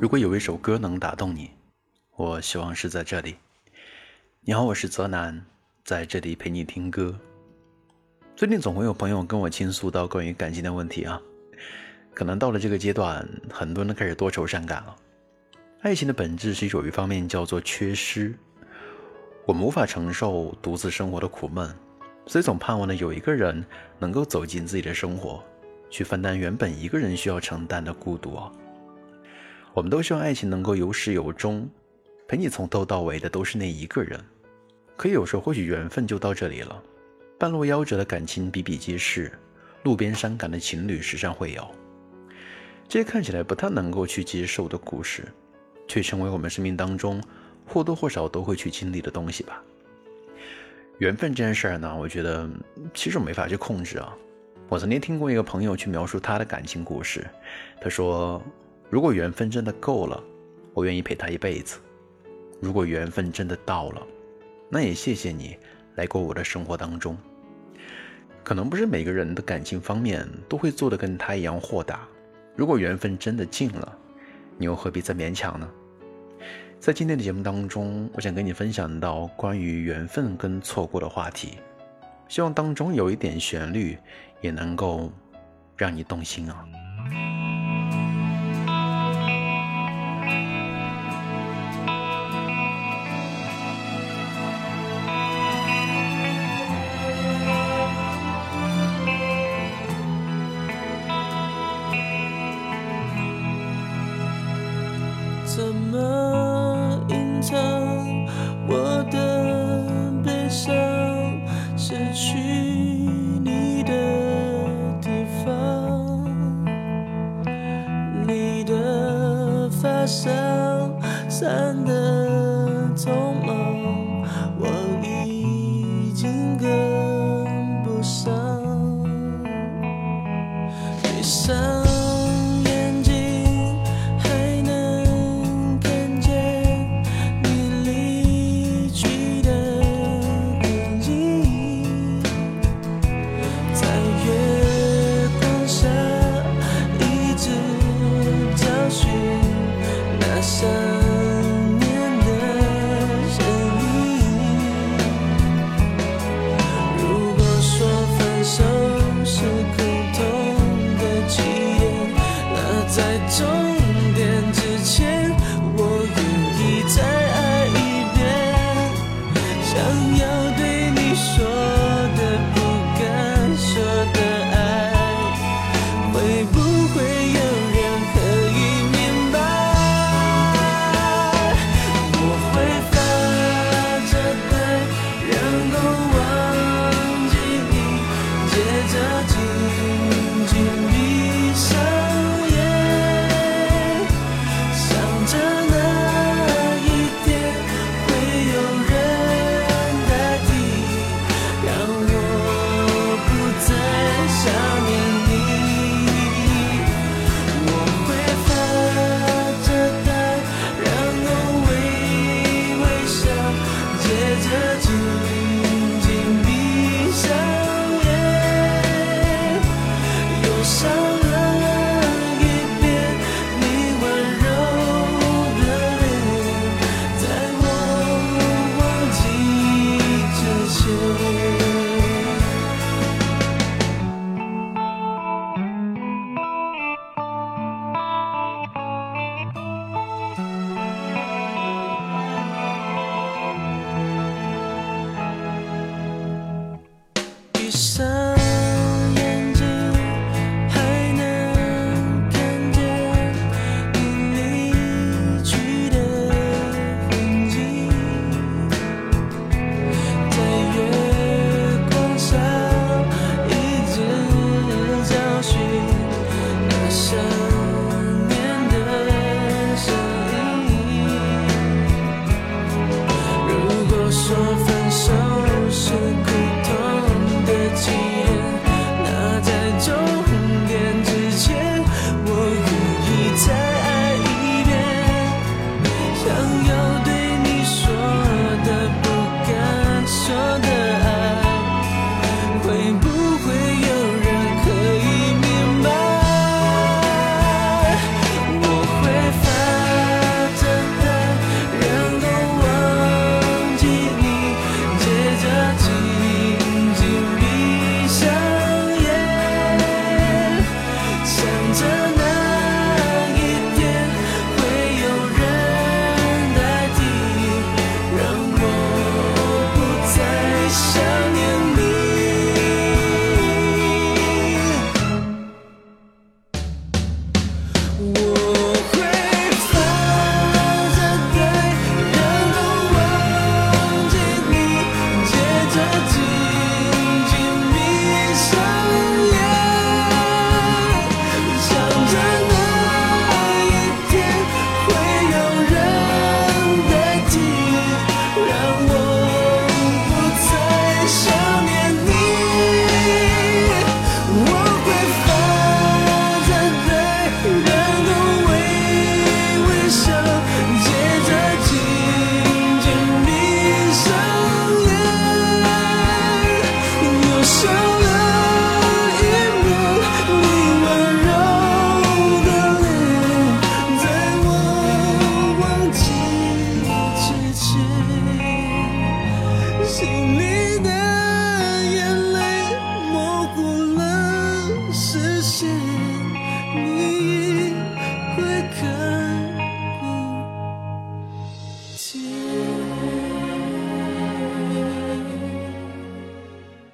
如果有一首歌能打动你，我希望是在这里。你好，我是泽南，在这里陪你听歌。最近总会有朋友跟我倾诉到关于感情的问题啊，可能到了这个阶段，很多人都开始多愁善感了。爱情的本质是有一方面叫做缺失，我们无法承受独自生活的苦闷，所以总盼望的有一个人能够走进自己的生活，去分担原本一个人需要承担的孤独啊。我们都希望爱情能够有始有终，陪你从头到尾的都是那一个人。可有时候或许缘分就到这里了，半路夭折的感情比比皆是，路边伤感的情侣时常会有。这些看起来不太能够去接受的故事，却成为我们生命当中或多或少都会去经历的东西吧。缘分这件事儿呢，我觉得其实我没法去控制啊。我曾经听过一个朋友去描述他的感情故事，他说。如果缘分真的够了，我愿意陪他一辈子；如果缘分真的到了，那也谢谢你来过我的生活当中。可能不是每个人的感情方面都会做得跟他一样豁达。如果缘分真的尽了，你又何必再勉强呢？在今天的节目当中，我想跟你分享到关于缘分跟错过的话题，希望当中有一点旋律，也能够让你动心啊。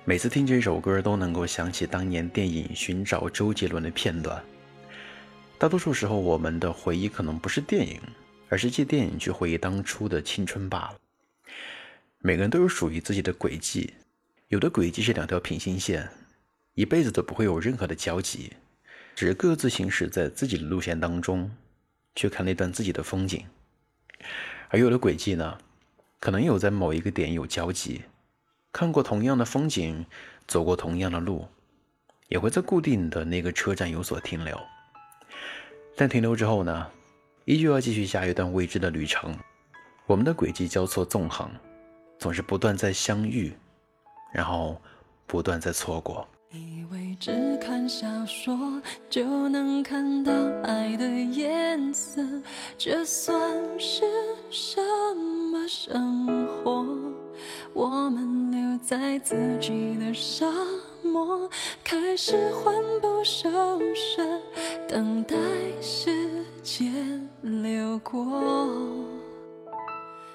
每次听这首歌，都能够想起当年电影《寻找周杰伦》的片段。大多数时候，我们的回忆可能不是电影，而是借电影去回忆当初的青春罢了。每个人都有属于自己的轨迹，有的轨迹是两条平行线，一辈子都不会有任何的交集，只各自行驶在自己的路线当中，去看那段自己的风景。而有的轨迹呢，可能有在某一个点有交集。看过同样的风景，走过同样的路，也会在固定的那个车站有所停留。但停留之后呢，依旧要继续下一段未知的旅程。我们的轨迹交错纵横，总是不断在相遇，然后不断在错过。以为只看小说就能看到爱的颜色，这算是什么生活？我们留在自己的沙漠，开始魂不守舍，等待时间流过。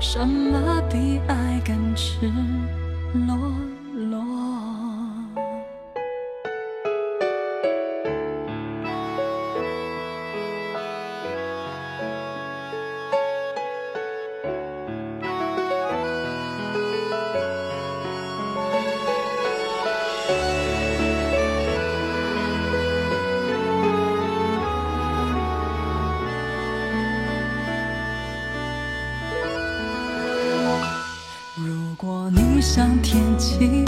什么比爱更赤像天气，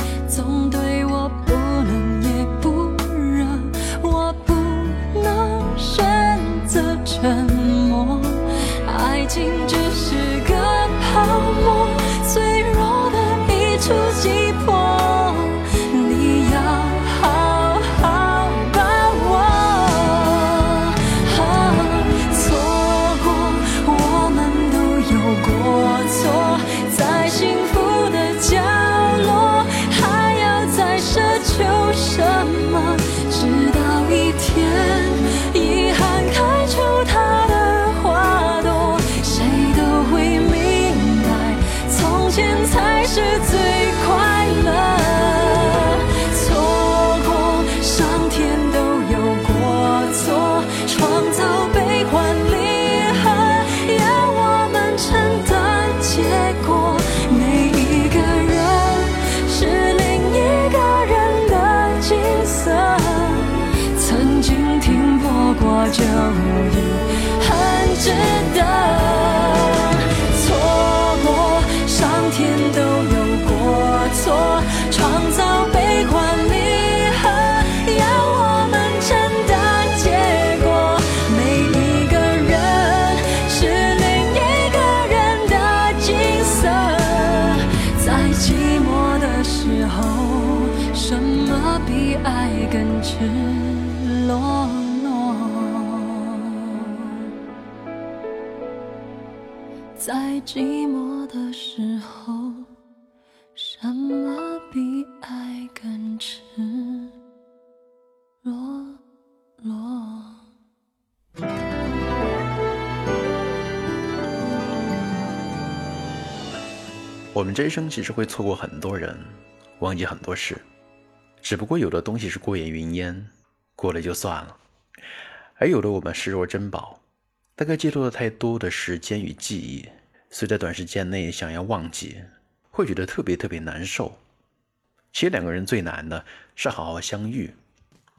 寂寞的时候，什么比爱更赤裸裸？我们这一生其实会错过很多人，忘记很多事，只不过有的东西是过眼云烟，过了就算了；而有的我们视若珍宝，大概记录了太多的时间与记忆，所以在短时间内想要忘记，会觉得特别特别难受。其实两个人最难的是好好相遇，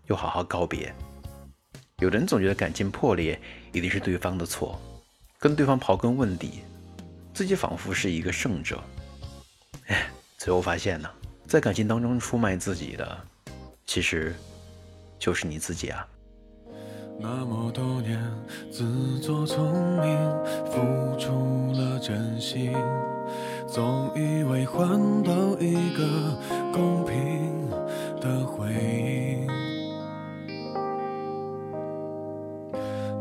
又好好告别。有人总觉得感情破裂一定是对方的错，跟对方刨根问底，自己仿佛是一个胜者。哎，最后发现呢，在感情当中出卖自己的，其实就是你自己啊。那么多年自作聪明，付出心，总以为换到一个公平的回应。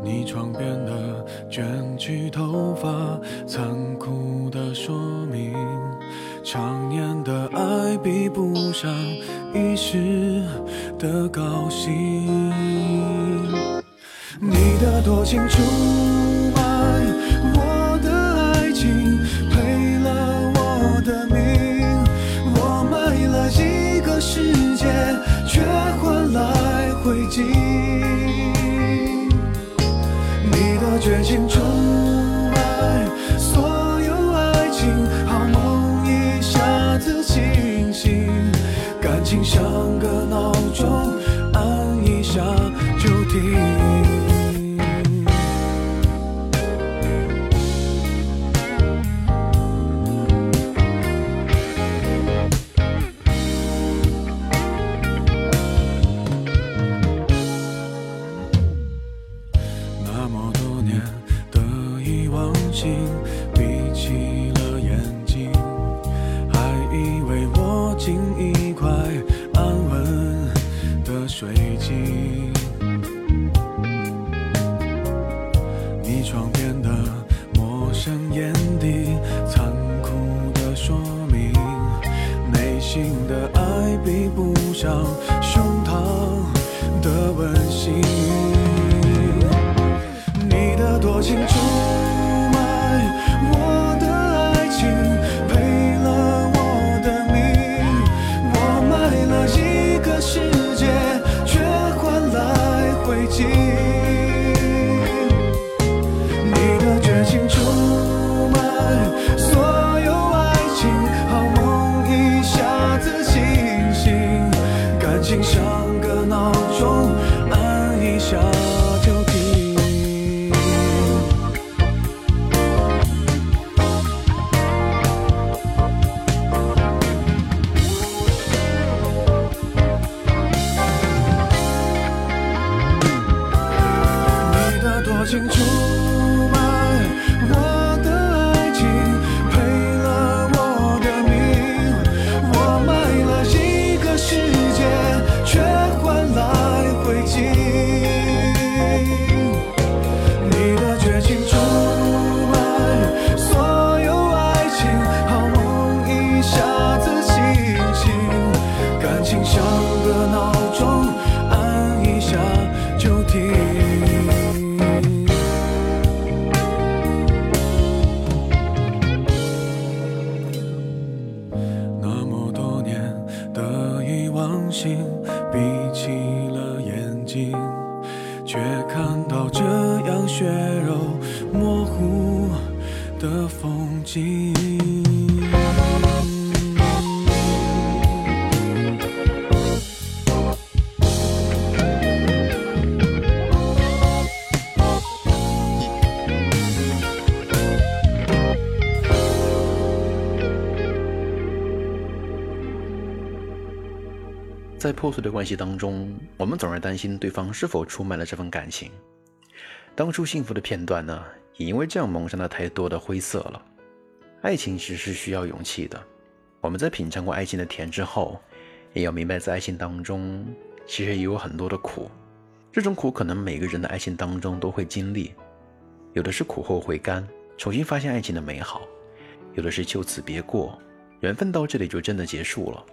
你床边的卷曲头发，残酷的说明，常年的爱比不上一时的高兴。你的多情出的绝情出卖所有爱情，好梦一下子清醒，感情像个闹钟，按一下就停。上像个闹钟，按一下。在破碎的关系当中，我们总是担心对方是否出卖了这份感情。当初幸福的片段呢，也因为这样蒙上了太多的灰色了。爱情其实是需要勇气的。我们在品尝过爱情的甜之后，也要明白，在爱情当中，其实也有很多的苦。这种苦可能每个人的爱情当中都会经历，有的是苦后回甘，重新发现爱情的美好；有的是就此别过，缘分到这里就真的结束了。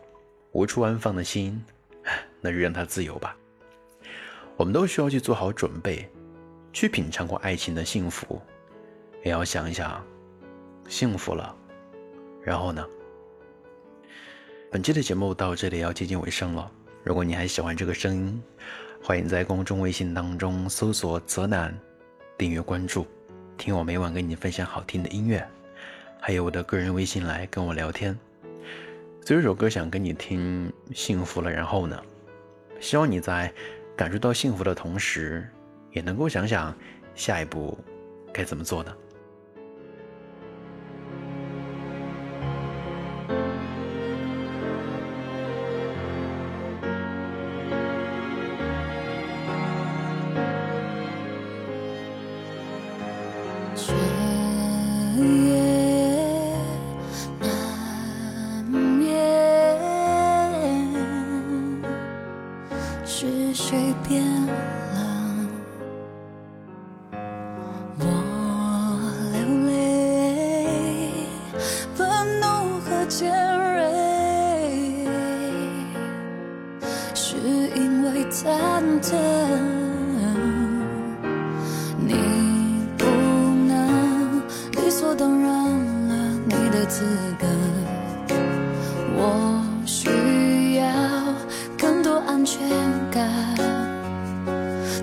无处安放的心，那就让它自由吧。我们都需要去做好准备，去品尝过爱情的幸福，也要想一想，幸福了，然后呢？本期的节目到这里要接近尾声了。如果你还喜欢这个声音，欢迎在公众微信当中搜索“泽南”，订阅关注，听我每晚跟你分享好听的音乐，还有我的个人微信来跟我聊天。所以这首歌想跟你听《幸福了》，然后呢？希望你在感受到幸福的同时，也能够想想下一步该怎么做呢？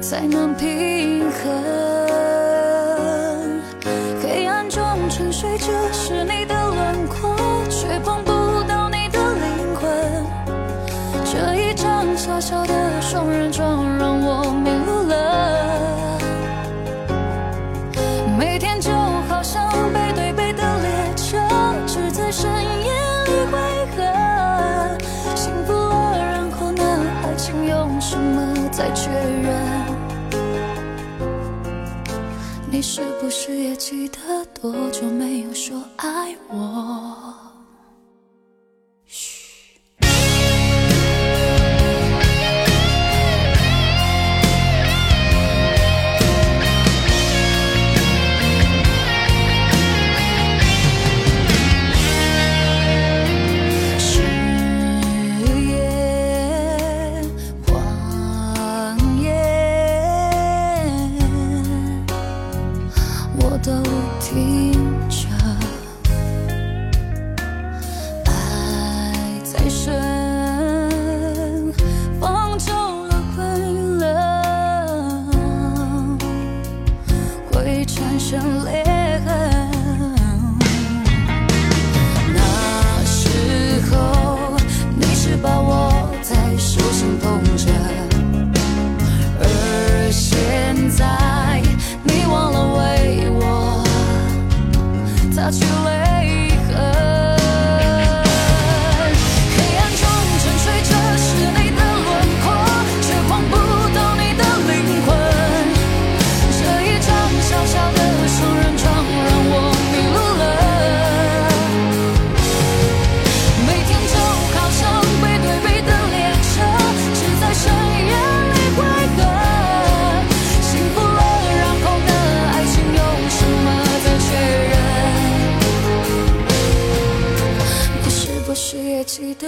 才能平衡。黑暗中沉睡着是你记得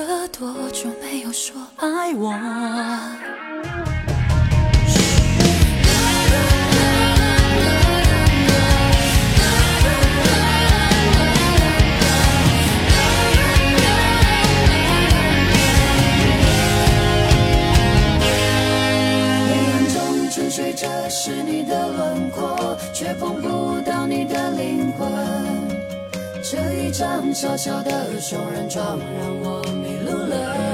了多久没有说爱我？是你的轮廓，却碰不到你的灵魂。这一张小小的双人床让我迷路了。